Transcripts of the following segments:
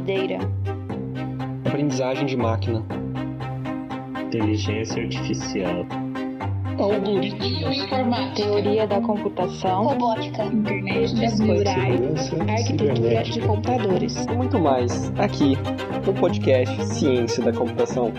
Data, aprendizagem de máquina, inteligência artificial, algoritmos, informática, teoria da computação, robótica, internet das coisas, arquitetura de computadores. E muito mais aqui no podcast Ciência da Computação.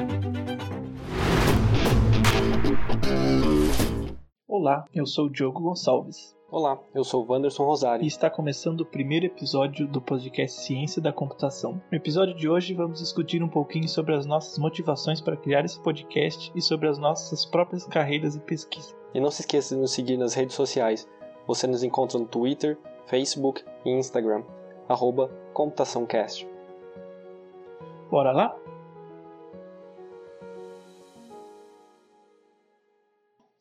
Olá, eu sou o Diogo Gonçalves. Olá, eu sou o Wanderson Rosário. E está começando o primeiro episódio do podcast Ciência da Computação. No episódio de hoje vamos discutir um pouquinho sobre as nossas motivações para criar esse podcast e sobre as nossas próprias carreiras e pesquisa. E não se esqueça de nos seguir nas redes sociais. Você nos encontra no Twitter, Facebook e Instagram, arroba ComputaçãoCast. Bora lá?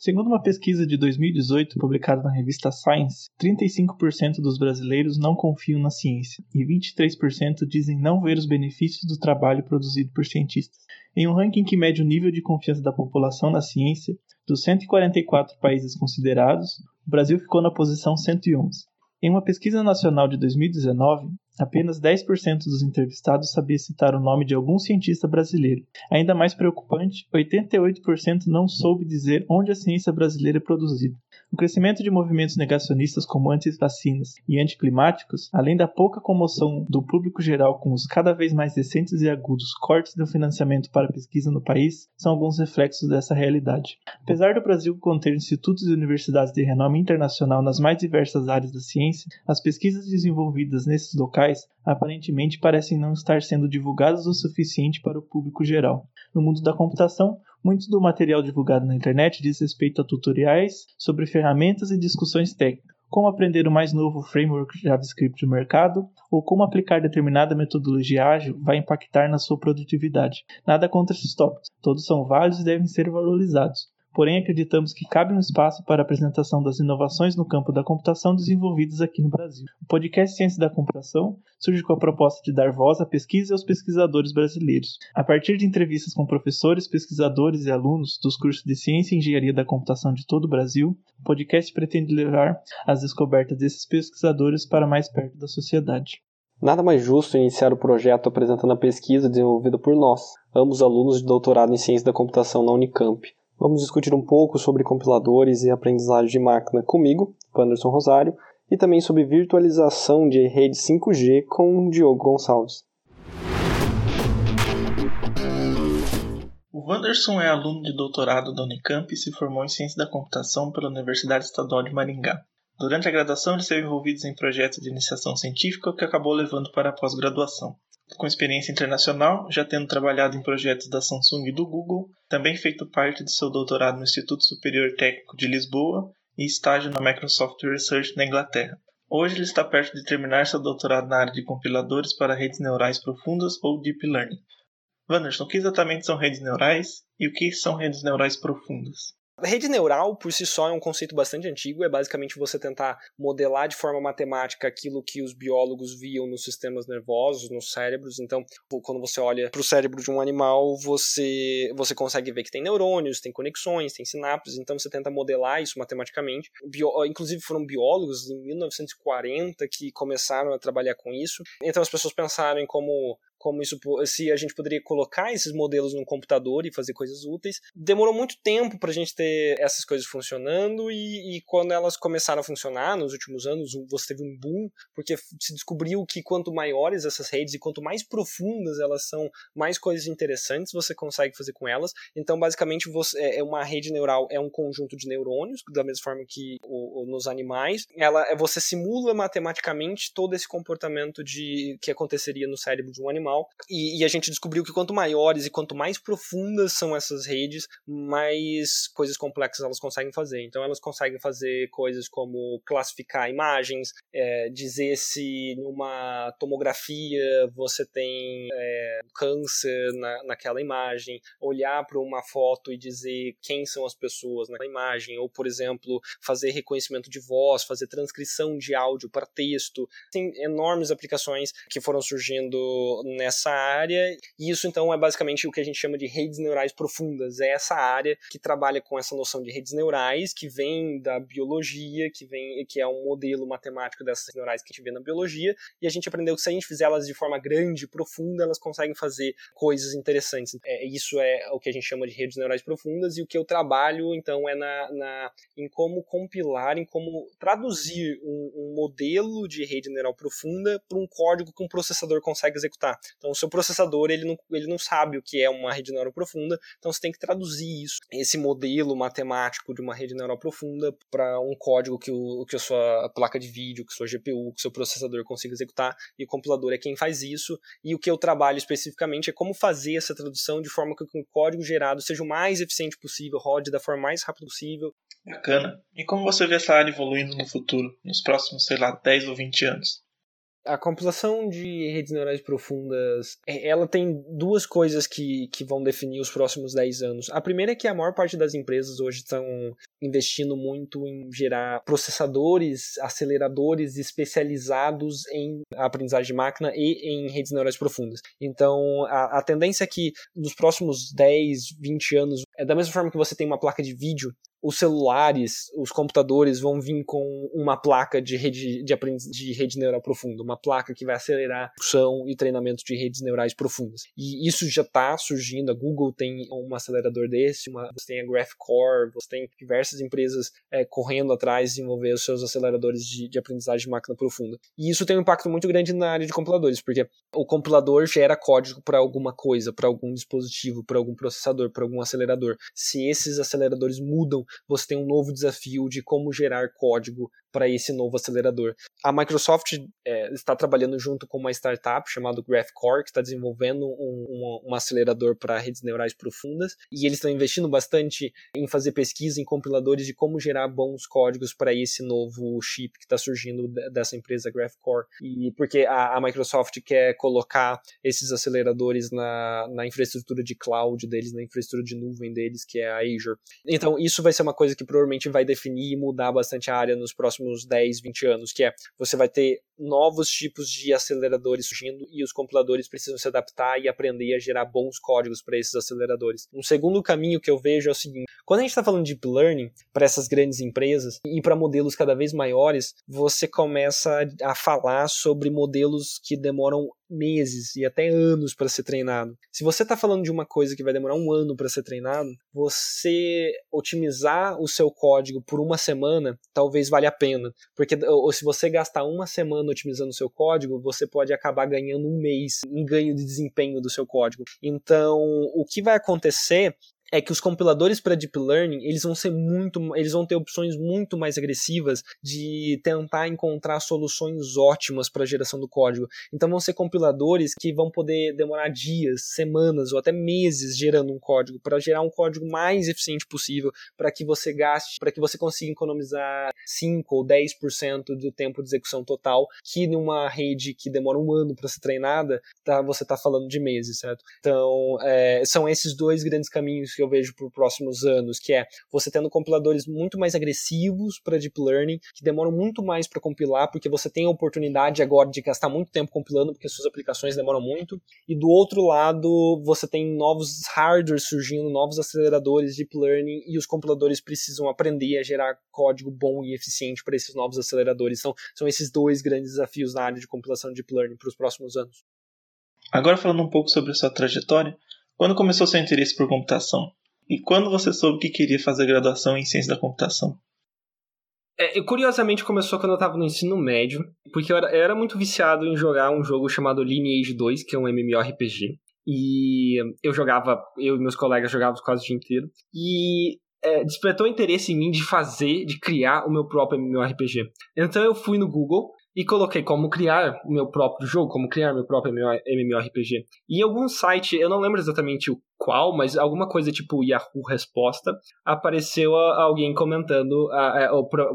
Segundo uma pesquisa de 2018 publicada na revista Science, 35% dos brasileiros não confiam na ciência e 23% dizem não ver os benefícios do trabalho produzido por cientistas. Em um ranking que mede o nível de confiança da população na ciência, dos 144 países considerados, o Brasil ficou na posição 111. Em uma pesquisa nacional de 2019, apenas 10% dos entrevistados sabia citar o nome de algum cientista brasileiro. Ainda mais preocupante, 88% não soube dizer onde a ciência brasileira é produzida. O crescimento de movimentos negacionistas como anti-vacinas e anticlimáticos, além da pouca comoção do público geral com os cada vez mais recentes e agudos cortes do financiamento para pesquisa no país, são alguns reflexos dessa realidade. Apesar do Brasil conter institutos e universidades de renome internacional nas mais diversas áreas da ciência, as pesquisas desenvolvidas nesses locais aparentemente parecem não estar sendo divulgadas o suficiente para o público geral. No mundo da computação, muito do material divulgado na internet diz respeito a tutoriais sobre ferramentas e discussões técnicas, como aprender o mais novo framework JavaScript do mercado ou como aplicar determinada metodologia ágil vai impactar na sua produtividade. Nada contra esses tópicos, todos são válidos e devem ser valorizados porém acreditamos que cabe um espaço para a apresentação das inovações no campo da computação desenvolvidas aqui no Brasil. O podcast Ciência da Computação surge com a proposta de dar voz à pesquisa e aos pesquisadores brasileiros. A partir de entrevistas com professores, pesquisadores e alunos dos cursos de Ciência e Engenharia da Computação de todo o Brasil, o podcast pretende levar as descobertas desses pesquisadores para mais perto da sociedade. Nada mais justo iniciar o projeto apresentando a pesquisa desenvolvida por nós, ambos alunos de doutorado em Ciência da Computação na Unicamp, Vamos discutir um pouco sobre compiladores e aprendizagem de máquina comigo, Anderson Rosário, e também sobre virtualização de rede 5G com Diogo Gonçalves. O Wanderson é aluno de doutorado da Unicamp e se formou em Ciência da Computação pela Universidade Estadual de Maringá. Durante a graduação, ele esteve envolvido em projetos de iniciação científica, que acabou levando para a pós-graduação com experiência internacional, já tendo trabalhado em projetos da Samsung e do Google, também feito parte de seu doutorado no Instituto Superior Técnico de Lisboa e estágio na Microsoft Research na Inglaterra. Hoje ele está perto de terminar seu doutorado na área de compiladores para redes neurais profundas ou Deep Learning. Wanderson, o que exatamente são redes neurais e o que são redes neurais profundas? Rede neural, por si só, é um conceito bastante antigo. É basicamente você tentar modelar de forma matemática aquilo que os biólogos viam nos sistemas nervosos, nos cérebros. Então, quando você olha para o cérebro de um animal, você, você consegue ver que tem neurônios, tem conexões, tem sinapses. Então, você tenta modelar isso matematicamente. Bio, inclusive, foram biólogos em 1940 que começaram a trabalhar com isso. Então, as pessoas pensaram em como como isso se a gente poderia colocar esses modelos no computador e fazer coisas úteis. Demorou muito tempo para a gente ter essas coisas funcionando e, e, quando elas começaram a funcionar nos últimos anos, você teve um boom porque se descobriu que quanto maiores essas redes e quanto mais profundas elas são, mais coisas interessantes você consegue fazer com elas. Então, basicamente, você, é, é uma rede neural é um conjunto de neurônios da mesma forma que o, o, nos animais. Ela é, você simula matematicamente todo esse comportamento de que aconteceria no cérebro de um animal E, e, a gente descobriu que quanto maiores e quanto mais profundas são essas redes, mais coisas complexas elas conseguem fazer. Então elas conseguem fazer coisas como classificar imagens, é, dizer se numa tomografia você tem é, câncer na, naquela imagem, olhar para uma foto e dizer quem são as pessoas naquela imagem, ou por exemplo fazer reconhecimento de voz, fazer transcrição de áudio para texto. Tem enormes aplicações que foram surgindo nessa área, e isso então é basicamente o que a gente chama de redes neurais profundas. É essa área que trabalha com essa noção de redes neurais, que vem da biologia, que vem que é um modelo matemático dessas neurais que a gente vê na biologia, e a gente aprendeu que se a gente fizer elas de forma grande, profunda, elas conseguem fazer coisas interessantes. É, isso é o que a gente chama de redes neurais profundas, e o que eu trabalho então é na, na em como compilar, em como traduzir um, um modelo de rede neural profunda para um código que um processador consegue executar. Então, o seu processador ele não, ele não sabe o que é uma rede neural profunda, então você tem que traduzir isso, esse modelo matemático de uma rede neural profunda, para um código que, o, que a sua placa de vídeo, que a sua GPU, que o seu processador consiga executar, e o compilador é quem faz isso. E o que eu trabalho especificamente é como fazer essa tradução de forma que o código gerado seja o mais eficiente possível, rode da forma mais rápida possível. Bacana. E como você vê essa área evoluindo no futuro, nos próximos, sei lá, 10 ou 20 anos? A compilação de redes neurais profundas, é, ela tem duas coisas que, que vão definir os próximos 10 anos. A primeira é que a maior parte das empresas hoje estão investindo muito em gerar processadores, aceleradores especializados em aprendizagem de máquina e em redes neurais profundas. Então, a, a tendência é que nos próximos 10, 20 anos, é da mesma forma que você tem uma placa de vídeo os celulares, os computadores vão vir com uma placa de rede de, de rede neural profunda, uma placa que vai acelerar a função e treinamento de redes neurais profundas. E isso já está surgindo. A Google tem um acelerador desse, uma, você tem a GraphCore, você tem diversas empresas é, correndo atrás de desenvolver os seus aceleradores de, de aprendizagem de máquina profunda. E isso tem um impacto muito grande na área de compiladores, porque o compilador gera código para alguma coisa, para algum dispositivo, para algum processador, para algum acelerador. Se esses aceleradores mudam você tem um novo desafio de como gerar código para esse novo acelerador. A Microsoft é, está trabalhando junto com uma startup chamada GraphCore, que está desenvolvendo um, um, um acelerador para redes neurais profundas, e eles estão investindo bastante em fazer pesquisa em compiladores de como gerar bons códigos para esse novo chip que está surgindo dessa empresa GraphCore. E porque a, a, Microsoft quer colocar esses aceleradores na, na infraestrutura de cloud deles, na infraestrutura de nuvem deles, que é a Azure. Então, isso vai ser uma coisa que provavelmente vai definir e mudar bastante a área nos próximos próximos 10, 20 anos, que é você vai ter novos tipos de aceleradores surgindo e os compiladores precisam se adaptar e aprender a gerar bons códigos para esses aceleradores. Um segundo caminho que eu vejo é o seguinte: quando a gente está falando de deep learning para essas grandes empresas e para modelos cada vez maiores, você começa a falar sobre modelos que demoram meses e até anos para ser treinado. Se você está falando de uma coisa que vai demorar um ano para ser treinado, você otimizar o seu código por uma semana talvez valha a pena, porque ou se você gastar uma semana otimizando o seu código, você pode acabar ganhando um mês em ganho de desempenho do seu código. Então, o que vai acontecer é que os compiladores para deep learning, eles vão ser muito, eles vão ter opções muito mais agressivas de tentar encontrar soluções ótimas para a geração do código. Então vão ser compiladores que vão poder demorar dias, semanas ou até meses gerando um código para gerar um código mais eficiente possível, para que você gaste, para que você consiga economizar 5 ou 10% do tempo de execução total, que numa rede que demora um ano para ser treinada, tá, você está falando de meses, certo? Então, é, são esses dois grandes caminhos que eu vejo para os próximos anos, que é você tendo compiladores muito mais agressivos para deep learning, que demoram muito mais para compilar, porque você tem a oportunidade agora de gastar muito tempo compilando, porque suas aplicações demoram muito. E do outro lado, você tem novos hardwares surgindo, novos aceleradores de deep learning, e os compiladores precisam aprender a gerar código bom e eficiente para esses novos aceleradores. Então, são esses dois grandes desafios na área de compilação de deep learning para os próximos anos. Agora falando um pouco sobre a sua trajetória, quando começou seu interesse por computação? E quando você soube que queria fazer graduação em ciência da computação? É, curiosamente começou quando eu estava no ensino médio, porque eu era, eu era, muito viciado em jogar um jogo chamado Lineage 2, que é um MMORPG. E eu jogava, eu e meus colegas jogávamos quase o dia inteiro. E é, despertou interesse em mim de fazer, de criar o meu próprio MMORPG. Então eu fui no Google e coloquei como criar o meu próprio jogo, como criar meu próprio MMORPG. E em algum site, eu não lembro exatamente o qual, mas alguma coisa tipo Yahoo Resposta, apareceu alguém comentando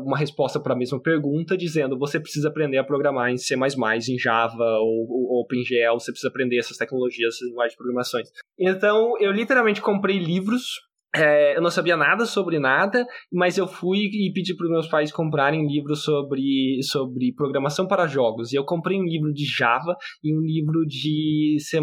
uma resposta para a mesma pergunta, dizendo você precisa aprender a programar em C++, em Java ou, ou OpenGL, você precisa aprender essas tecnologias, essas linguagens de programações. Então, eu literalmente comprei livros é, eu não sabia nada sobre nada, mas eu fui e pedi para os meus pais comprarem livros sobre, sobre programação para jogos. E eu comprei um livro de Java e um livro de C++,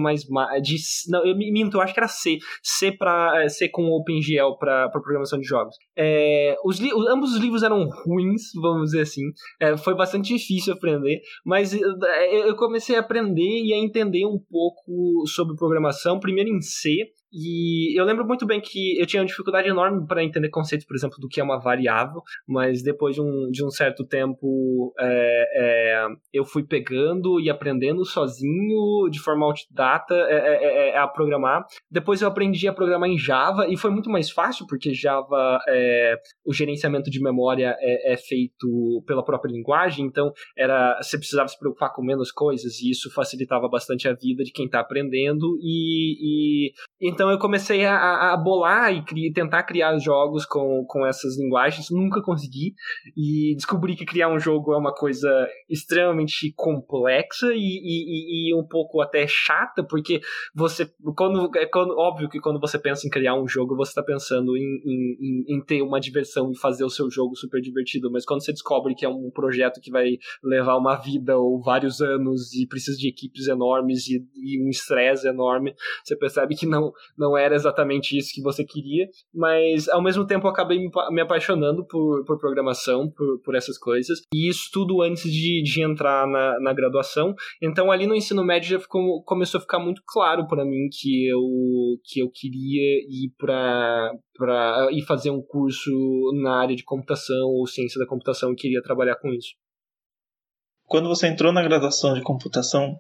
de, não, eu minto, eu acho que era C, C, pra, é, C com OpenGL para programação de jogos. É, os, ambos os livros eram ruins, vamos dizer assim. É, foi bastante difícil aprender, mas é, eu comecei a aprender e a entender um pouco sobre programação, primeiro em C, e eu lembro muito bem que eu tinha uma dificuldade enorme para entender conceitos, por exemplo, do que é uma variável, mas depois de um, de um certo tempo é, é, eu fui pegando e aprendendo sozinho, de forma autodidata, é, é, é, é, a programar. Depois eu aprendi a programar em Java e foi muito mais fácil, porque Java, o gerenciamento de memória é, feito pela própria linguagem, então era você precisava se preocupar com menos coisas e isso facilitava bastante a vida de quem está aprendendo. E, e então então eu comecei a, a bolar e cri, tentar criar jogos com, com essas linguagens, nunca consegui. E descobri que criar um jogo é uma coisa extremamente complexa e, e, e um pouco até chata, porque você. Quando, é quando, óbvio que quando você pensa em criar um jogo, você está pensando em, em, em, ter uma diversão e fazer o seu jogo super divertido. Mas quando você descobre que é um projeto que vai levar uma vida ou vários anos e precisa de equipes enormes e, e um estresse enorme, você percebe que não não era exatamente isso que você queria, mas ao mesmo tempo eu acabei me apaixonando por, por programação, por, por essas coisas, e isso tudo antes de, de entrar na, na graduação. Então ali no ensino médio já ficou, começou a ficar muito claro para mim que eu, que eu queria ir para para ir fazer um curso na área de computação ou ciência da computação e queria trabalhar com isso. Quando você entrou na graduação de computação,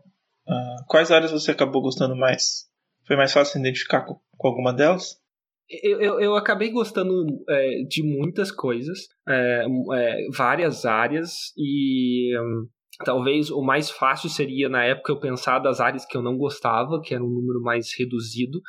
uh, quais áreas você acabou gostando mais? Foi mais fácil identificar com, com alguma delas? Eu, eu, eu, acabei gostando é, de muitas coisas, é, é, várias áreas, e hum, talvez o mais fácil seria, na época, eu pensar das áreas que eu não gostava, que era um número mais reduzido,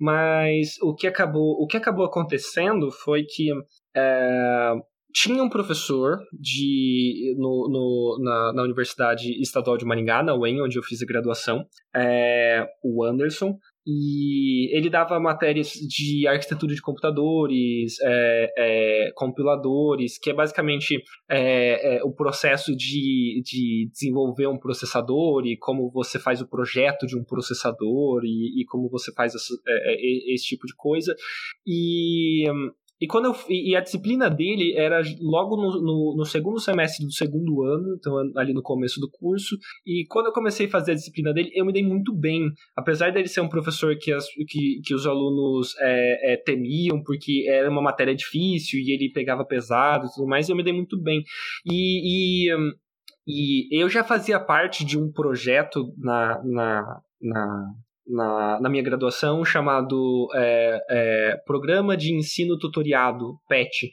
mas o que acabou, o que acabou acontecendo foi que é, tinha um professor de, no, no na, na, Universidade Estadual de Maringá, na UEM, onde eu fiz a graduação, é, o Anderson, e ele dava matérias de arquitetura de computadores, é, é, compiladores, que é basicamente é, é, o processo de, de desenvolver um processador e como você faz o projeto de um processador e, e como você faz esse, é, é, esse tipo de coisa. E e, quando eu, e a disciplina dele era logo no, no, no, segundo semestre do segundo ano, então ali no começo do curso. E quando eu comecei a fazer a disciplina dele, eu me dei muito bem. Apesar dele ser um professor que, as, que, que os alunos é, é, temiam, porque era uma matéria difícil e ele pegava pesado e tudo mais, eu me dei muito bem. E, e, e eu já fazia parte de um projeto na, na, na na, na minha graduação chamado é, é, Programa de Ensino Tutoriado, PET,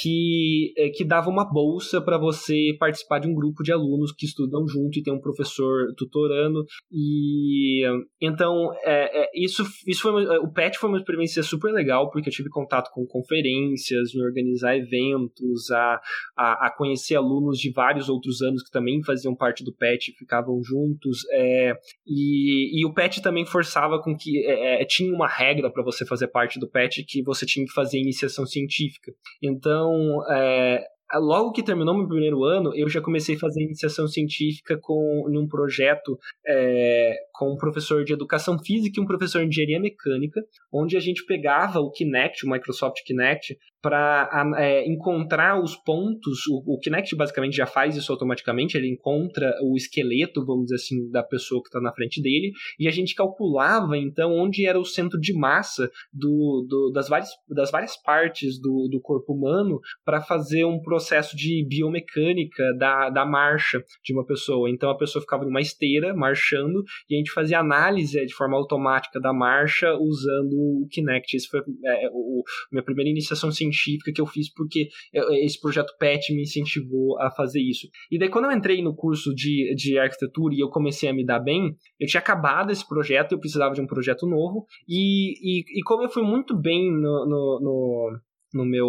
que, é, que dava uma bolsa para você participar de um grupo de alunos que estudam junto e tem um professor tutorando. E então é, é, isso, isso foi o PET foi uma experiência super legal porque eu tive contato com conferências, em organizar eventos, a, a, a conhecer alunos de vários outros anos que também faziam parte do PET, ficavam juntos. É, e, e o PET também foi forçava com que é, é tinha uma regra para você fazer parte do PET que você tinha que fazer iniciação científica. Então, é, logo que terminou meu primeiro ano, eu já comecei a fazer iniciação científica com um projeto é, com um professor de educação física e um professor de engenharia mecânica, onde a gente pegava o Kinect, o Microsoft Kinect, para é, encontrar os pontos. O, o, Kinect basicamente já faz isso automaticamente, ele encontra o esqueleto, vamos dizer assim, da pessoa que está na frente dele, e a gente calculava então onde era o centro de massa do, do das, várias, das várias partes do, do corpo humano para fazer um processo de biomecânica da, da marcha de uma pessoa. Então a pessoa ficava numa esteira marchando e a gente fazia análise de forma automática da marcha usando o Kinect. Esse foi é, o, minha primeira iniciação científica que eu fiz porque esse projeto PET me incentivou a fazer isso. E daí, quando eu entrei no curso de, de arquitetura e eu comecei a me dar bem, eu tinha acabado esse projeto, eu precisava de um projeto novo, e, e, e como eu fui muito bem no, no, no, no meu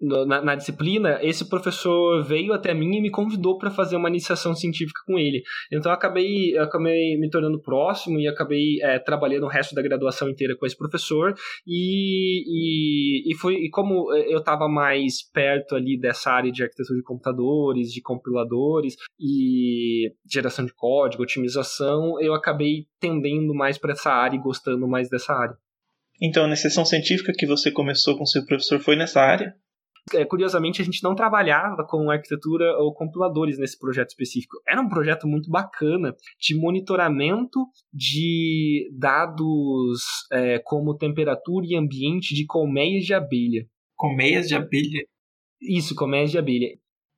na, na, disciplina, esse professor veio até mim e me convidou para fazer uma iniciação científica com ele. Então eu acabei, eu acabei me tornando próximo e acabei é, trabalhando o resto da graduação inteira com esse professor. E, e, e, foi, e como eu estava mais perto ali dessa área de arquitetura de computadores, de compiladores e geração de código, otimização, eu acabei tendendo mais para essa área e gostando mais dessa área. Então, a iniciação científica que você começou com seu professor foi nessa área? É, curiosamente, a gente não trabalhava com arquitetura ou compiladores nesse projeto específico. Era um projeto muito bacana de monitoramento de dados é, como temperatura e ambiente de colmeias de abelha. Colmeias de abelha? Isso, colmeias de abelha.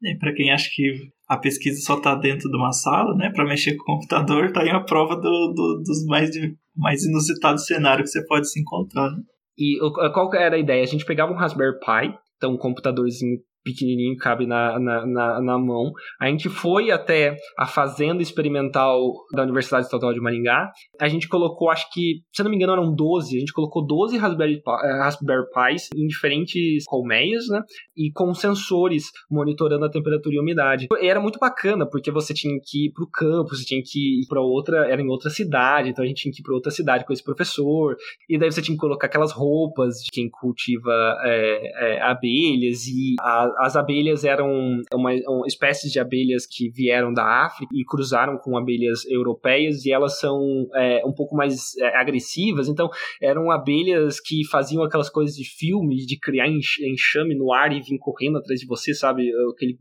E para quem acha que a pesquisa só está dentro de uma sala, né, para mexer com o computador, tá aí a prova do, do, dos mais, mais inusitados cenários que você pode se encontrar. Né? E qual era a ideia? A gente pegava um Raspberry Pi, então um computadorzinho pequenininho, cabe na, na, na, na, mão. A gente foi até a fazenda experimental da Universidade Estadual de Maringá. A gente colocou, acho que, se não me engano, eram 12. A gente colocou 12 Raspberry, eh, Raspberry Pis em diferentes colmeias, né? E com sensores monitorando a temperatura e umidade. E era muito bacana, porque você tinha que ir para o campo, você tinha que ir para outra, era em outra cidade, então a gente tinha que ir para outra cidade com esse professor. E daí você tinha que colocar aquelas roupas de quem cultiva é, é, abelhas e a, as abelhas eram uma, uma espécies de abelhas que vieram da África e cruzaram com abelhas europeias e elas são é, um pouco mais é, agressivas, então eram abelhas que faziam aquelas coisas de filme, de criar enxame no ar e vir correndo atrás de você, sabe? Aquele,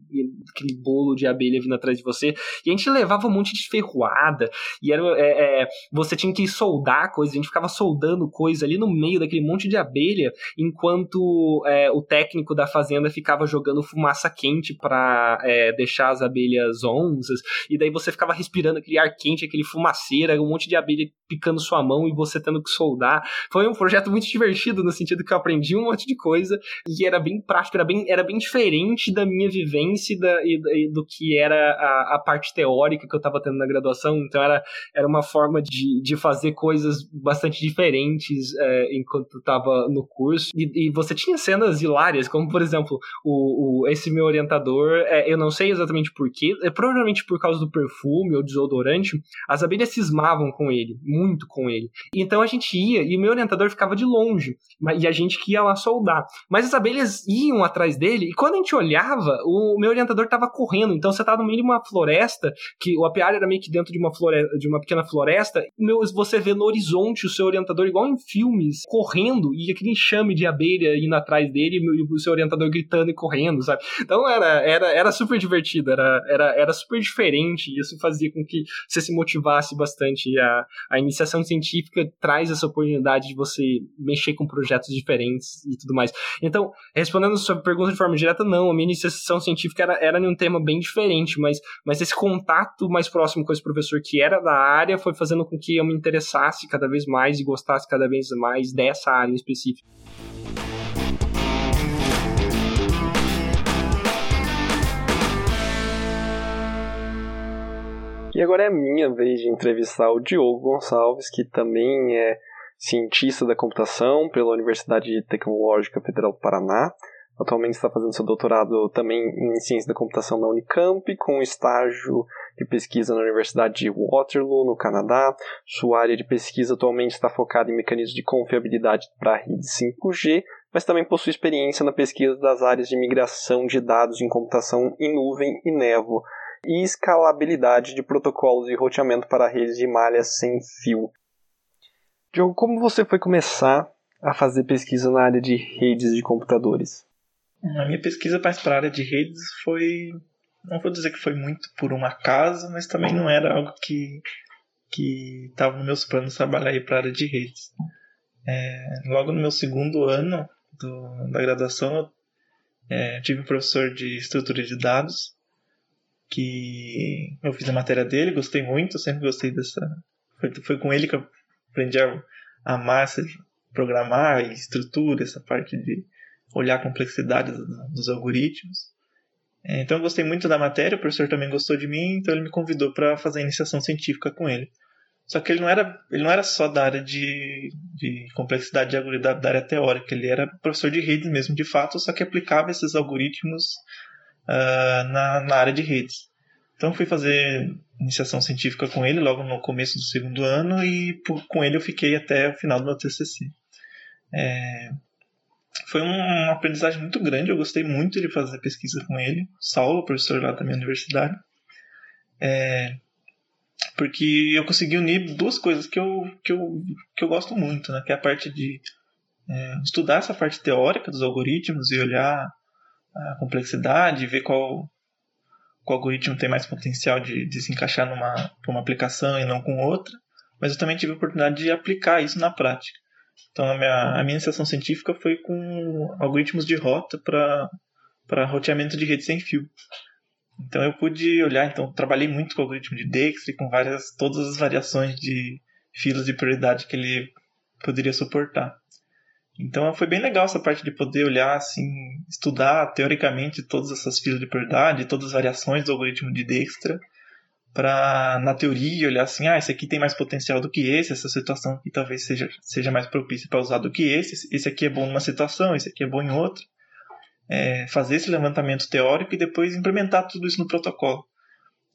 aquele bolo de abelha vindo atrás de você. E a gente levava um monte de ferroada e era, é, é, você tinha que soldar coisas, a gente ficava soldando coisas ali no meio daquele monte de abelha, enquanto é, o técnico da fazenda ficava jogando jogando fumaça quente para é, deixar as abelhas onzas, e daí você ficava respirando aquele ar quente, aquele fumaceira, um monte de abelha picando sua mão e você tendo que soldar. Foi um projeto muito divertido no sentido que eu aprendi um monte de coisa e era bem prático, era bem, era bem diferente da minha vivência e, da, e, e do que era a, a, parte teórica que eu estava tendo na graduação. Então era, era uma forma de, de fazer coisas bastante diferentes é, enquanto estava no curso. E, e, você tinha cenas hilárias, como por exemplo, o, o esse meu orientador, é, eu não sei exatamente porquê, é provavelmente por causa do perfume ou desodorante, as abelhas cismavam com ele muito com ele. Então a gente ia e o meu orientador ficava de longe, e a gente que ia lá soldar. Mas as abelhas iam atrás dele e quando a gente olhava, o meu orientador estava correndo. Então você tá no meio de uma floresta, que o apiário era meio que dentro de uma floresta, de uma pequena floresta, meu, você vê no horizonte o seu orientador igual em filmes, correndo e aquele enxame de abelha indo atrás dele e o seu orientador gritando e correndo, sabe? Então era era, era super divertido, era, era, era super diferente e isso fazia com que você se motivasse bastante a, a iniciação científica traz essa oportunidade de você mexer com projetos diferentes e tudo mais. Então, respondendo a sua pergunta de forma direta, não, a minha iniciação científica era, era em um tema bem diferente, mas, mas esse contato mais próximo com esse professor que era da área foi fazendo com que eu me interessasse cada vez mais e gostasse cada vez mais dessa área em específico. E agora é minha vez de entrevistar o Diogo Gonçalves, que também é cientista da computação pela Universidade Tecnológica Federal do Paraná. Atualmente está fazendo seu doutorado também em ciência da computação na Unicamp, com estágio de pesquisa na Universidade de Waterloo, no Canadá. Sua área de pesquisa atualmente está focada em mecanismos de confiabilidade para a rede 5G, mas também possui experiência na pesquisa das áreas de migração de dados em computação em nuvem e Nevo, e escalabilidade de protocolos de roteamento para redes de malha sem fio. Diogo, como você foi começar a fazer pesquisa na área de redes de computadores? A minha pesquisa para a área de redes foi, não vou dizer que foi muito por um acaso, mas também não era algo que que estava nos meus planos trabalhar para a área de redes. É, logo no meu segundo ano do, da graduação, eu é, tive um professor de estrutura de dados que eu fiz a matéria dele, gostei muito, sempre gostei dessa. Foi, foi com ele que eu aprendi a amar programar e estrutura, essa parte de olhar a complexidade dos algoritmos. É, então eu gostei muito da matéria, o professor também gostou de mim, então ele me convidou para fazer a iniciação científica com ele. Só que ele não era, ele não era só da área de, de complexidade de algoritmo, da área teórica, ele era professor de redes mesmo, de fato, só que aplicava esses algoritmos uh, na, na área de redes. Então fui fazer iniciação científica com ele logo no começo do segundo ano e por, com ele eu fiquei até o final do meu TCC. É, foi uma aprendizagem muito grande, eu gostei muito de fazer pesquisa com ele, Saulo, professor lá da minha universidade, é, porque eu consegui unir duas coisas que eu, que eu, que eu gosto muito, né, que é a parte de é, estudar essa parte teórica dos algoritmos e olhar a complexidade, ver qual, qual algoritmo tem mais potencial de, de se encaixar numa uma aplicação e não com outra, mas eu também tive a oportunidade de aplicar isso na prática. Então a minha, a minha iniciação científica foi com algoritmos de rota para roteamento de rede sem fio. Então eu pude olhar, então trabalhei muito com o algoritmo de Dijkstra com várias todas as variações de filas de prioridade que ele poderia suportar. Então foi bem legal essa parte de poder olhar assim, estudar teoricamente todas essas filas de prioridade, todas as variações do algoritmo de Dijkstra para na teoria olhar assim, ah, esse aqui tem mais potencial do que esse, essa situação aqui talvez seja, seja mais propícia para usar do que esse, esse aqui é bom numa situação, esse aqui é bom em outra. É, fazer esse levantamento teórico e depois implementar tudo isso no protocolo.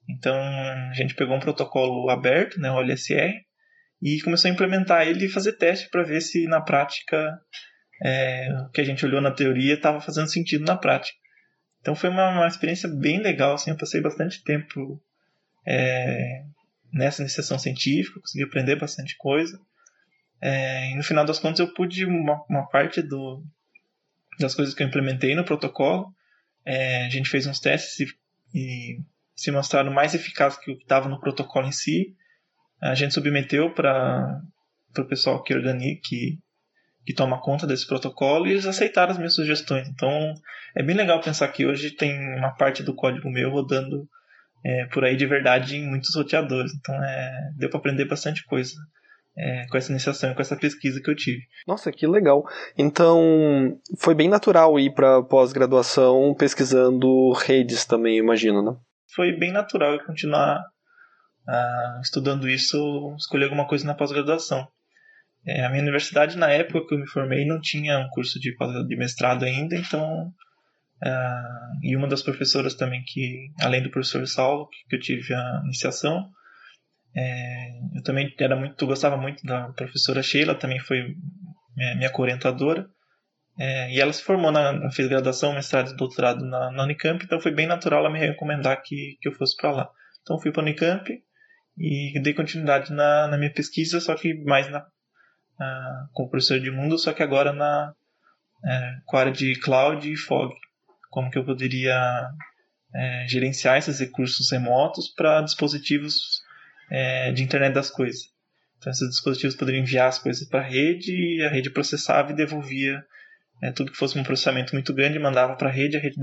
Então a gente pegou um protocolo aberto, né, o LSR, e começou a implementar ele e fazer teste para ver se na prática é, o que a gente olhou na teoria estava fazendo sentido na prática. Então foi uma, uma experiência bem legal, assim, eu passei bastante tempo é, nessa iniciação científica, consegui aprender bastante coisa. É, e no final das contas eu pude uma, uma parte do, das coisas que eu implementei no protocolo. É, a gente fez uns testes e, e se mostraram mais eficazes que o que estava no protocolo em si. A gente submeteu para o pessoal que organiza, que, que toma conta desse protocolo e eles aceitaram as minhas sugestões. Então é bem legal pensar que hoje tem uma parte do código meu rodando é, por aí de verdade em muitos roteadores. Então é, deu para aprender bastante coisa. É, com essa iniciação e com essa pesquisa que eu tive. Nossa, que legal. Então, foi bem natural ir para pós-graduação pesquisando redes também, imagino, né? Foi bem natural eu continuar uh, estudando isso, escolher alguma coisa na pós-graduação. É, a minha universidade, na época que eu me formei, não tinha um curso de, de mestrado ainda, então Uh, e uma das professoras também que, além do professor Saulo, que eu tive a iniciação, é, eu também era muito, gostava muito da professora Sheila, também foi minha, minha orientadora é, e ela se formou na, fez graduação, mestrado e doutorado na, na, Unicamp, então foi bem natural ela me recomendar que, que eu fosse para lá. Então fui para a Unicamp e dei continuidade na, na minha pesquisa, só que mais na, com o professor de mundo, só que agora na é, com a área de cloud e fog como que eu poderia é, gerenciar esses recursos remotos para dispositivos é, de internet das coisas. Então, esses dispositivos poderiam enviar as coisas para a rede e a rede processava e devolvia é, tudo que fosse um processamento muito grande, mandava para a rede, a rede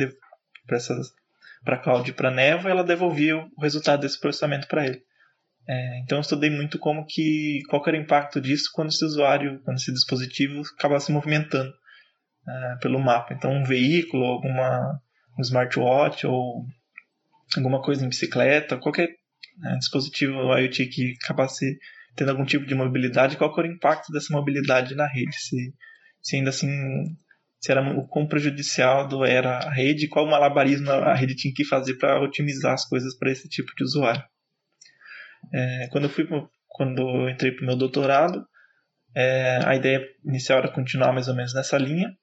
para a cloud e para Neva, ela devolvia o resultado desse processamento para ele. É, então eu estudei muito como que qual era o impacto disso quando esse usuário, quando esse dispositivo acabava se movimentando é, pelo mapa. Então, um veículo, alguma um smartwatch ou alguma coisa em bicicleta, qualquer né, dispositivo IoT que acabasse tendo algum tipo de mobilidade, qual era o impacto dessa mobilidade na rede? Se, se ainda assim, se era o quão prejudicial do era a rede, qual malabarismo a rede tinha que fazer para otimizar as coisas para esse tipo de usuário. É, quando eu fui quando eu entrei para o meu doutorado, é, a ideia inicial era continuar mais ou menos nessa linha,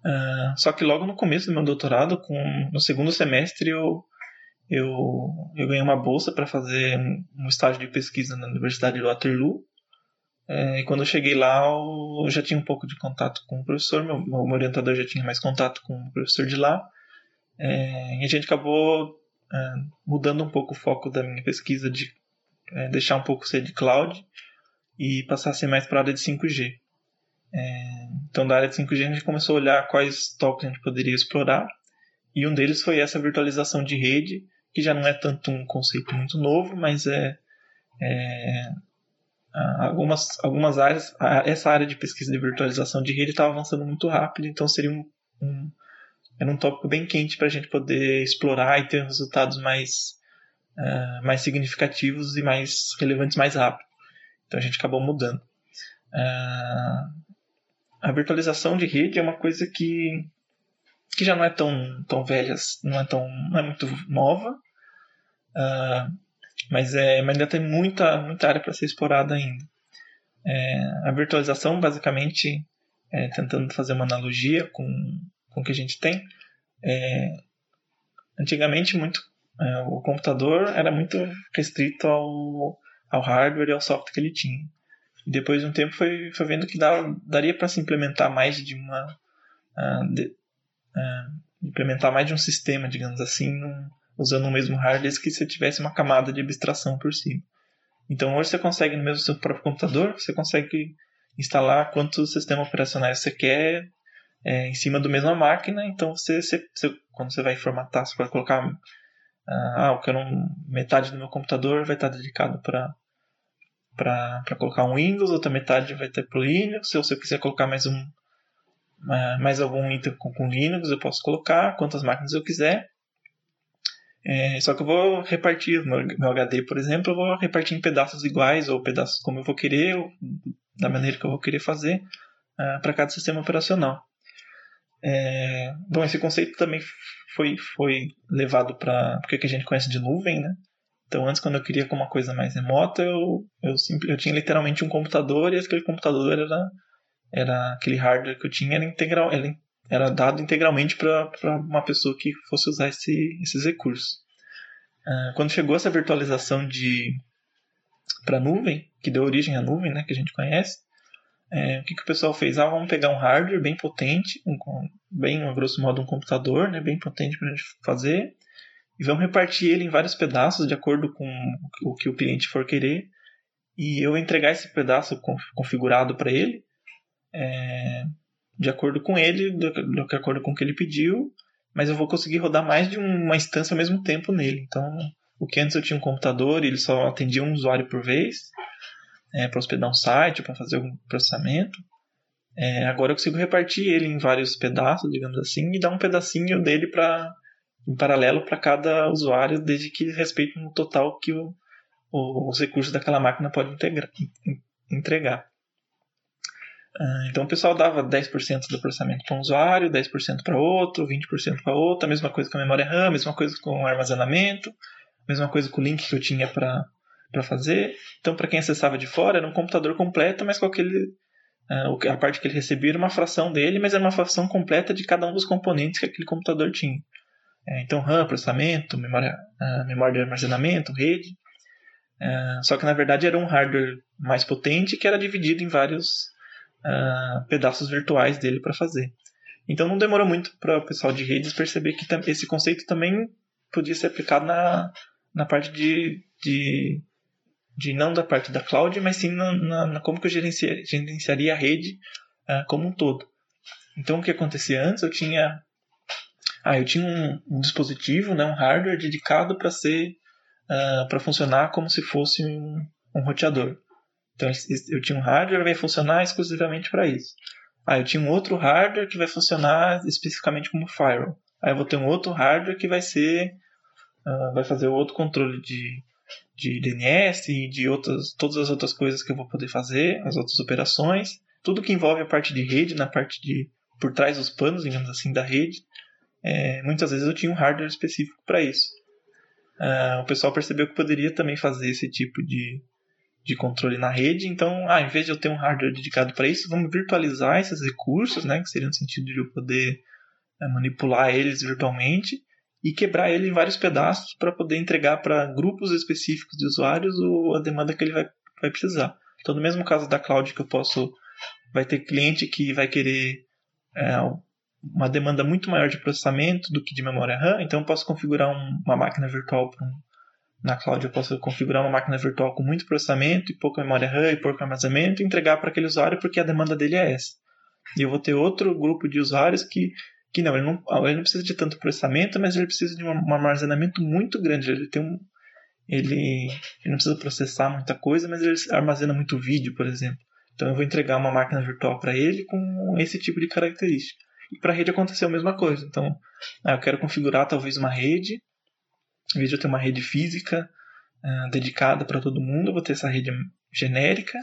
Uh, só que logo no começo do meu doutorado, com, no segundo semestre, eu, eu, eu ganhei uma bolsa para fazer um estágio de pesquisa na Universidade de Waterloo. Uh, e quando eu cheguei lá, eu já tinha um pouco de contato com o professor, meu, meu orientador já tinha mais contato com o professor de lá. Uh, e a gente acabou mudando um pouco o foco da minha pesquisa de deixar um pouco ser de cloud e passar a ser mais para a área de 5G. É, então, da área de 5G, a gente começou a olhar quais tópicos a gente poderia explorar, e um deles foi essa virtualização de rede, que já não é tanto um conceito muito novo, mas é, é algumas, algumas áreas, essa área de pesquisa de virtualização de rede estava avançando muito rápido, então seria um, um era um tópico bem quente para a gente poder explorar e ter resultados mais, uh, mais significativos e mais relevantes mais rápido. Então a gente acabou mudando. Uh, a virtualização de rede é uma coisa que, que já não é tão, tão velha, não é, tão, não é muito nova, uh, mas, é, mas ainda tem muita, muita área para ser explorada ainda. É, a virtualização, basicamente, é, tentando fazer uma analogia com, com o que a gente tem, é, antigamente muito é, o computador era muito restrito ao, ao hardware e ao software que ele tinha. E depois de um tempo foi, foi vendo que daria para se implementar mais de uma uh, de, uh, implementar mais de um sistema, digamos assim, num, usando o mesmo hardware que se tivesse uma camada de abstração por cima. Então hoje você consegue no mesmo seu próprio computador, você consegue instalar quantos sistemas operacionais você quer é, em cima do mesma máquina. Então você, você, você, quando você vai formatar, você pode colocar ah, eu quero um, metade do meu computador vai estar dedicado para para colocar um Windows, outra metade vai ter para o Linux. Ou se eu quiser colocar mais um mais algum item com, com Linux, eu posso colocar quantas máquinas eu quiser. É, só que eu vou repartir meu, meu HD, por exemplo, eu vou repartir em pedaços iguais ou pedaços como eu vou querer, ou da maneira que eu vou querer fazer uh, ah, para cada sistema operacional. É, bom, esse conceito também foi, foi levado para o que a gente conhece de nuvem, né? Então, antes, quando eu queria uma coisa mais remota, eu, eu, eu tinha literalmente um computador e aquele computador era, era aquele hardware que eu tinha era integral, era, era dado integralmente para uma pessoa que fosse usar esse, esses recursos. Uh, quando chegou essa virtualização de para nuvem, que deu origem à nuvem, né, que a gente conhece, é, o que, que o pessoal fez? Ah, vamos pegar um hardware bem potente, um, bem, a grosso modo, um computador, né, bem potente para a gente fazer, e vamos repartir ele em vários pedaços de acordo com o que o cliente for querer, e eu entregar esse pedaço configurado para ele, é, de acordo com ele, de, de acordo com o que ele pediu, mas eu vou conseguir rodar mais de uma instância ao mesmo tempo nele. Então, o que antes eu tinha um computador e ele só atendia um usuário por vez, é, para hospedar um site, para fazer algum processamento. É, agora eu consigo repartir ele em vários pedaços, digamos assim, e dar um pedacinho dele para em paralelo para cada usuário, desde que respeite no total que o, o, os recursos daquela máquina podem entregar. Ah, então o pessoal dava 10% do processamento para um usuário, 10% para outro, 20% para outro, a mesma coisa com a memória RAM, a mesma coisa com o armazenamento, a mesma coisa com o link que eu tinha para para fazer. Então, para quem acessava de fora, era um computador completo, mas com aquele uh, a parte que ele recebia era uma fração dele, mas era uma fração completa de cada um dos componentes que aquele computador tinha. É, então, RAM, processamento, memória, uh, memória de armazenamento, rede. Só que na verdade era um hardware mais potente que era dividido em vários pedaços virtuais dele para fazer. Então não demorou muito para o pessoal de redes perceber que esse conceito também podia ser aplicado na, na parte de, de de não da parte da cloud, mas sim na, na, na como que eu gerenciaria, a rede uh, como um todo. Então o que acontecia antes, eu tinha ah, eu tinha um, um dispositivo, né, um hardware dedicado para ser uh, ah, para funcionar como se fosse um, um roteador. Então eu tinha um hardware que vai funcionar exclusivamente para isso. Ah, eu tinha um outro hardware que vai funcionar especificamente como firewall. Aí eu vou ter um outro hardware que vai ser uh, vai fazer outro controle de de DNS e de outras, todas as outras coisas que eu vou poder fazer, as outras operações, tudo que envolve a parte de rede, na parte de por trás dos panos, digamos assim, da rede. É, muitas vezes eu tinha um hardware específico para isso. Uh, o pessoal percebeu que poderia também fazer esse tipo de, de controle na rede, então, ah, em vez de eu ter um hardware dedicado para isso, vamos virtualizar esses recursos, né, que seria no sentido de eu poder é, manipular eles virtualmente e quebrar ele em vários pedaços para poder entregar para grupos específicos de usuários o, a demanda que ele vai, vai precisar. Então, no mesmo caso da cloud que eu posso, vai ter cliente que vai querer é, uma demanda muito maior de processamento do que de memória RAM, então eu posso configurar um, uma máquina virtual um, na cloud eu posso configurar uma máquina virtual com muito processamento e pouca memória RAM e pouco armazenamento e entregar para aquele usuário porque a demanda dele é essa. E eu vou ter outro grupo de usuários que que não ele, não, ele não precisa de tanto processamento, mas ele precisa de um, um armazenamento muito grande. Ele tem um, ele, ele não precisa processar muita coisa, mas ele armazena muito vídeo, por exemplo. Então eu vou entregar uma máquina virtual para ele com esse tipo de característica. E para a rede aconteceu a mesma coisa. Então, ah, eu quero configurar talvez uma rede Em vez de eu ter uma rede física uh, dedicada para todo mundo, eu vou ter essa rede genérica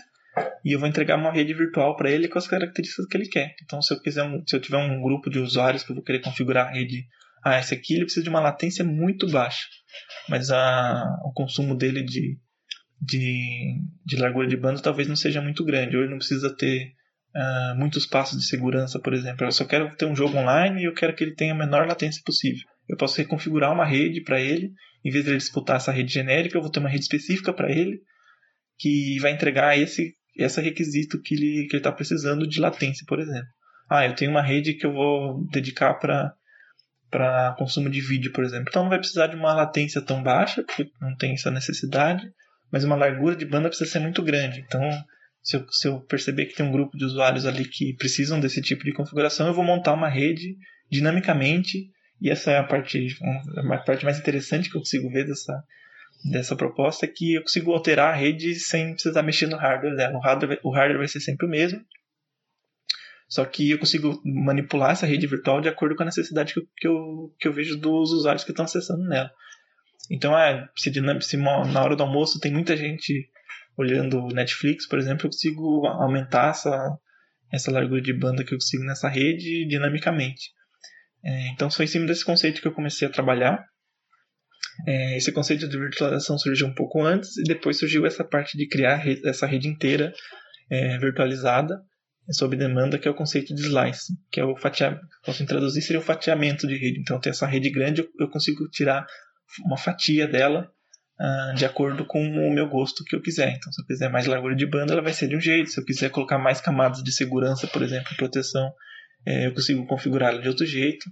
e eu vou entregar uma rede virtual para ele com as características que ele quer. Então, se eu quiser, um, se eu tiver um grupo de usuários que eu vou querer configurar a rede, ah, esse aqui ele precisa de uma latência muito baixa, mas a, o consumo dele de, de, de largura de banda talvez não seja muito grande, ou ele não precisa ter uh, muitos passos de segurança, por exemplo. Eu só quero ter um jogo online e eu quero que ele tenha a menor latência possível. Eu posso reconfigurar uma rede para ele, em vez de ele disputar essa rede genérica, eu vou ter uma rede específica para ele que vai entregar esse esse requisito que ele está precisando de latência, por exemplo. Ah, eu tenho uma rede que eu vou dedicar para para consumo de vídeo, por exemplo. Então não vai precisar de uma latência tão baixa, porque não tem essa necessidade, mas uma largura de banda precisa ser muito grande. Então, se eu, se eu perceber que tem um grupo de usuários ali que precisam desse tipo de configuração, eu vou montar uma rede dinamicamente, e essa é a parte, a parte mais interessante que eu consigo ver dessa, dessa proposta é que eu consigo alterar a rede sem precisar mexer no hardware dela. O hardware, o hardware vai ser sempre o mesmo, só que eu consigo manipular essa rede virtual de acordo com a necessidade que eu, que eu, que eu vejo dos usuários que estão acessando nela. Então, é, se, se na hora do almoço tem muita gente olhando Netflix, por exemplo, eu consigo aumentar essa, essa largura de banda que eu consigo nessa rede dinamicamente. É, então, foi em cima desse conceito que eu comecei a trabalhar. É, esse conceito de virtualização surgiu um pouco antes e depois surgiu essa parte de criar essa rede inteira é, virtualizada sob demanda, que é o conceito de slice, que é o fatiamento, posso traduzir, seria o fatiamento de rede. Então, tem essa rede grande, eu consigo tirar uma fatia dela uh, de acordo com o meu gosto que eu quiser. Então, se eu quiser mais largura de banda, ela vai ser de um jeito. Se eu quiser colocar mais camadas de segurança, por exemplo, proteção, é, eu consigo configurar ela de outro jeito.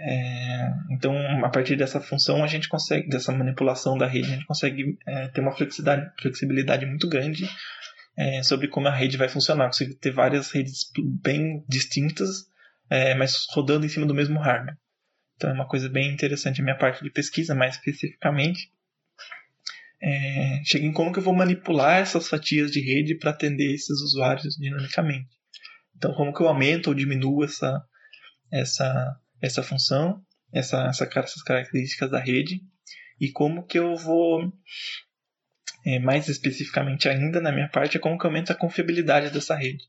É, então, a partir dessa função, a gente consegue, dessa manipulação da rede, a gente consegue é, ter uma flexibilidade, flexibilidade muito grande é, sobre como a rede vai funcionar. Consigo ter várias redes bem distintas, é, mas rodando em cima do mesmo hardware. Então, é uma coisa bem interessante a minha parte de pesquisa, mais especificamente. É, chega em como que eu vou manipular essas fatias de rede para atender esses usuários dinamicamente. Então, como que eu aumento ou diminuo essa, essa essa função, essa, essa, essas características da rede e como que eu vou, é, mais especificamente ainda na minha parte, é como que eu aumento a confiabilidade dessa rede.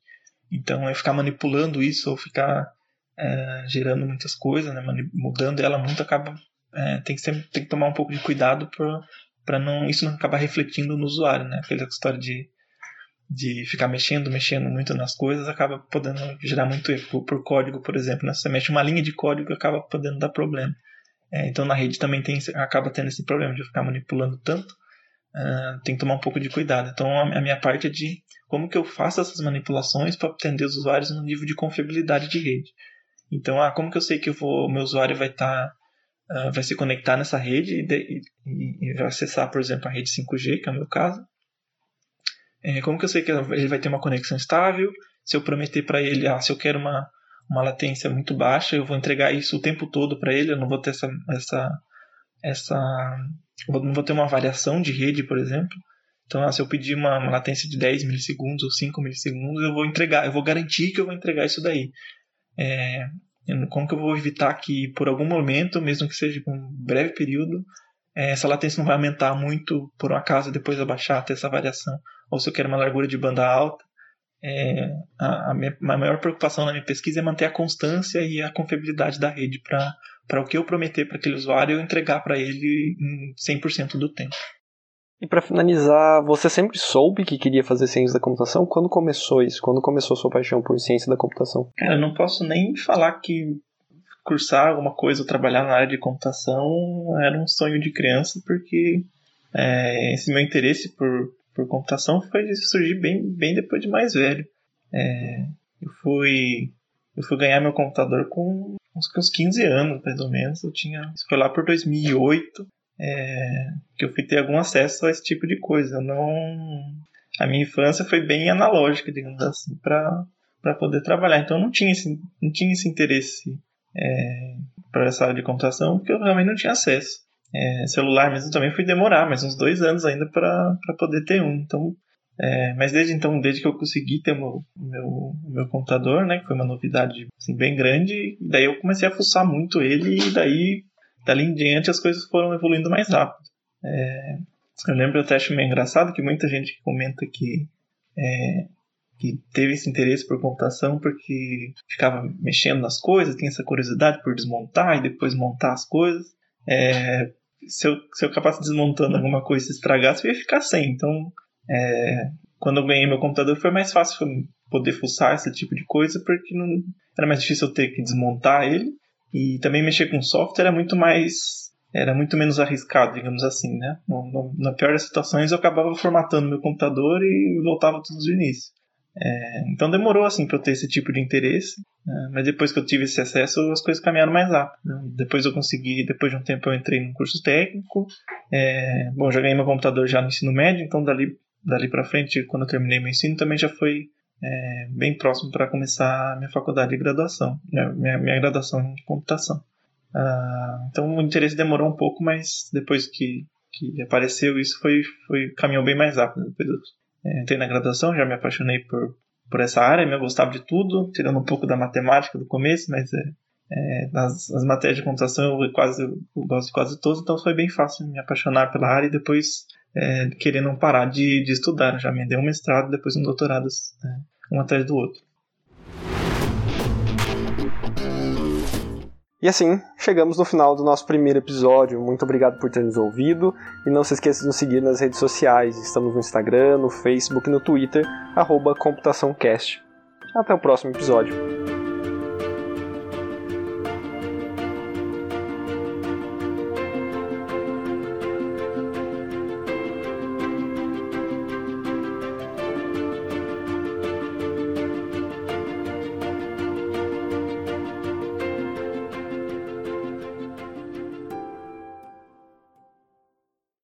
Então, é ficar manipulando isso ou ficar é, gerando muitas coisas, né, mudando ela muito, acaba é, tem que sempre tem que tomar um pouco de cuidado para não isso não acabar refletindo no usuário, né? Aquela história de de ficar mexendo, mexendo muito nas coisas, acaba podendo gerar muito erro. Por código, por exemplo, né? você mexe uma linha de código acaba podendo dar problema. É, então na rede também tem, acaba tendo esse problema de ficar manipulando tanto. Uh, tem que tomar um pouco de cuidado. Então a, a, minha parte é de como que eu faço essas manipulações para atender os usuários no nível de confiabilidade de rede. Então, ah, como que eu sei que o meu usuário vai estar tá, uh, vai se conectar nessa rede e, de, e, e, acessar, por exemplo, a rede 5G, que é o meu caso, é, como que eu sei que ele vai ter uma conexão estável? Se eu prometer para ele, ah, se eu quero uma, uma latência muito baixa, eu vou entregar isso o tempo todo para ele, eu não vou ter essa, essa, essa não vou ter uma variação de rede, por exemplo. Então, ah, se eu pedir uma, uma, latência de 10 milissegundos ou 5 milissegundos, eu vou entregar, eu vou garantir que eu vou entregar isso daí. É, como que eu vou evitar que, por algum momento, mesmo que seja por um breve período, é, essa latência não vai aumentar muito por um acaso depois abaixar, ter essa variação ou se eu quero uma largura de banda alta. É, a, a, minha, a maior preocupação na minha pesquisa é manter a constância e a confiabilidade da rede para o que eu prometer para aquele usuário eu entregar para ele em 100% do tempo. E para finalizar, você sempre soube que queria fazer ciência da computação? Quando começou isso? Quando começou a sua paixão por ciência da computação? Cara, eu não posso nem falar que cursar alguma coisa ou trabalhar na área de computação era um sonho de criança, porque é, esse meu interesse por, por computação foi surgir bem, bem depois de mais velho. É, eu fui eu fui ganhar meu computador com uns, uns 15 anos, mais ou menos. Eu tinha, isso foi lá por 2008 é, que eu fui ter algum acesso a esse tipo de coisa. Eu não, a minha infância foi bem analógica, digamos assim, para para poder trabalhar. Então eu não tinha esse, não tinha esse interesse é, para essa área de computação porque eu realmente não tinha acesso. É, celular mesmo também fui demorar, mais uns dois anos ainda para poder ter um. Então, é, mas desde então, desde que eu consegui ter o meu, meu, meu, computador, né, que foi uma novidade assim, bem grande, e daí eu comecei a fuçar muito ele, e daí dali em diante as coisas foram evoluindo mais rápido. É, eu lembro até acho meio engraçado que muita gente comenta que é, que teve esse interesse por computação porque ficava mexendo nas coisas, tinha essa curiosidade por desmontar e depois montar as coisas. É, se, eu, se eu acabasse desmontando alguma coisa e se estragasse, eu ia ficar sem. Então, é, quando eu ganhei meu computador, foi mais fácil poder fuçar esse tipo de coisa porque não, era mais difícil eu ter que desmontar ele. E também mexer com software era muito mais era muito menos arriscado, digamos assim, né? No, no, na pior das situações, eu acabava formatando meu computador e voltava tudo do início. É, então demorou assim para eu ter esse tipo de interesse, né? mas depois que eu tive esse acesso as coisas caminharam mais rápido. Né? Depois eu consegui, depois de um tempo eu entrei num curso técnico. É, bom, já ganhei meu computador já no ensino médio, então dali dali para frente, quando eu terminei meu ensino, também já foi é, bem próximo para começar a minha faculdade de graduação, minha, minha, graduação em computação. Ah, então o interesse demorou um pouco, mas depois que, que apareceu isso foi, foi caminhou bem mais rápido. Depois entrei na graduação, já me apaixonei por, por essa área, eu gostava de tudo, tirando um pouco da matemática do começo, mas é, é, nas, nas, matérias de computação eu quase eu gosto de quase todas, então foi bem fácil me apaixonar pela área e depois é, querer não parar de, de estudar. Já me dei um mestrado, depois um doutorado, é, um atrás do outro. E assim, chegamos no final do nosso primeiro episódio. Muito obrigado por ter nos ouvido. E não se esqueça de nos seguir nas redes sociais. Estamos no Instagram, no Facebook e no Twitter, arroba ComputaçãoCast. Até o próximo episódio.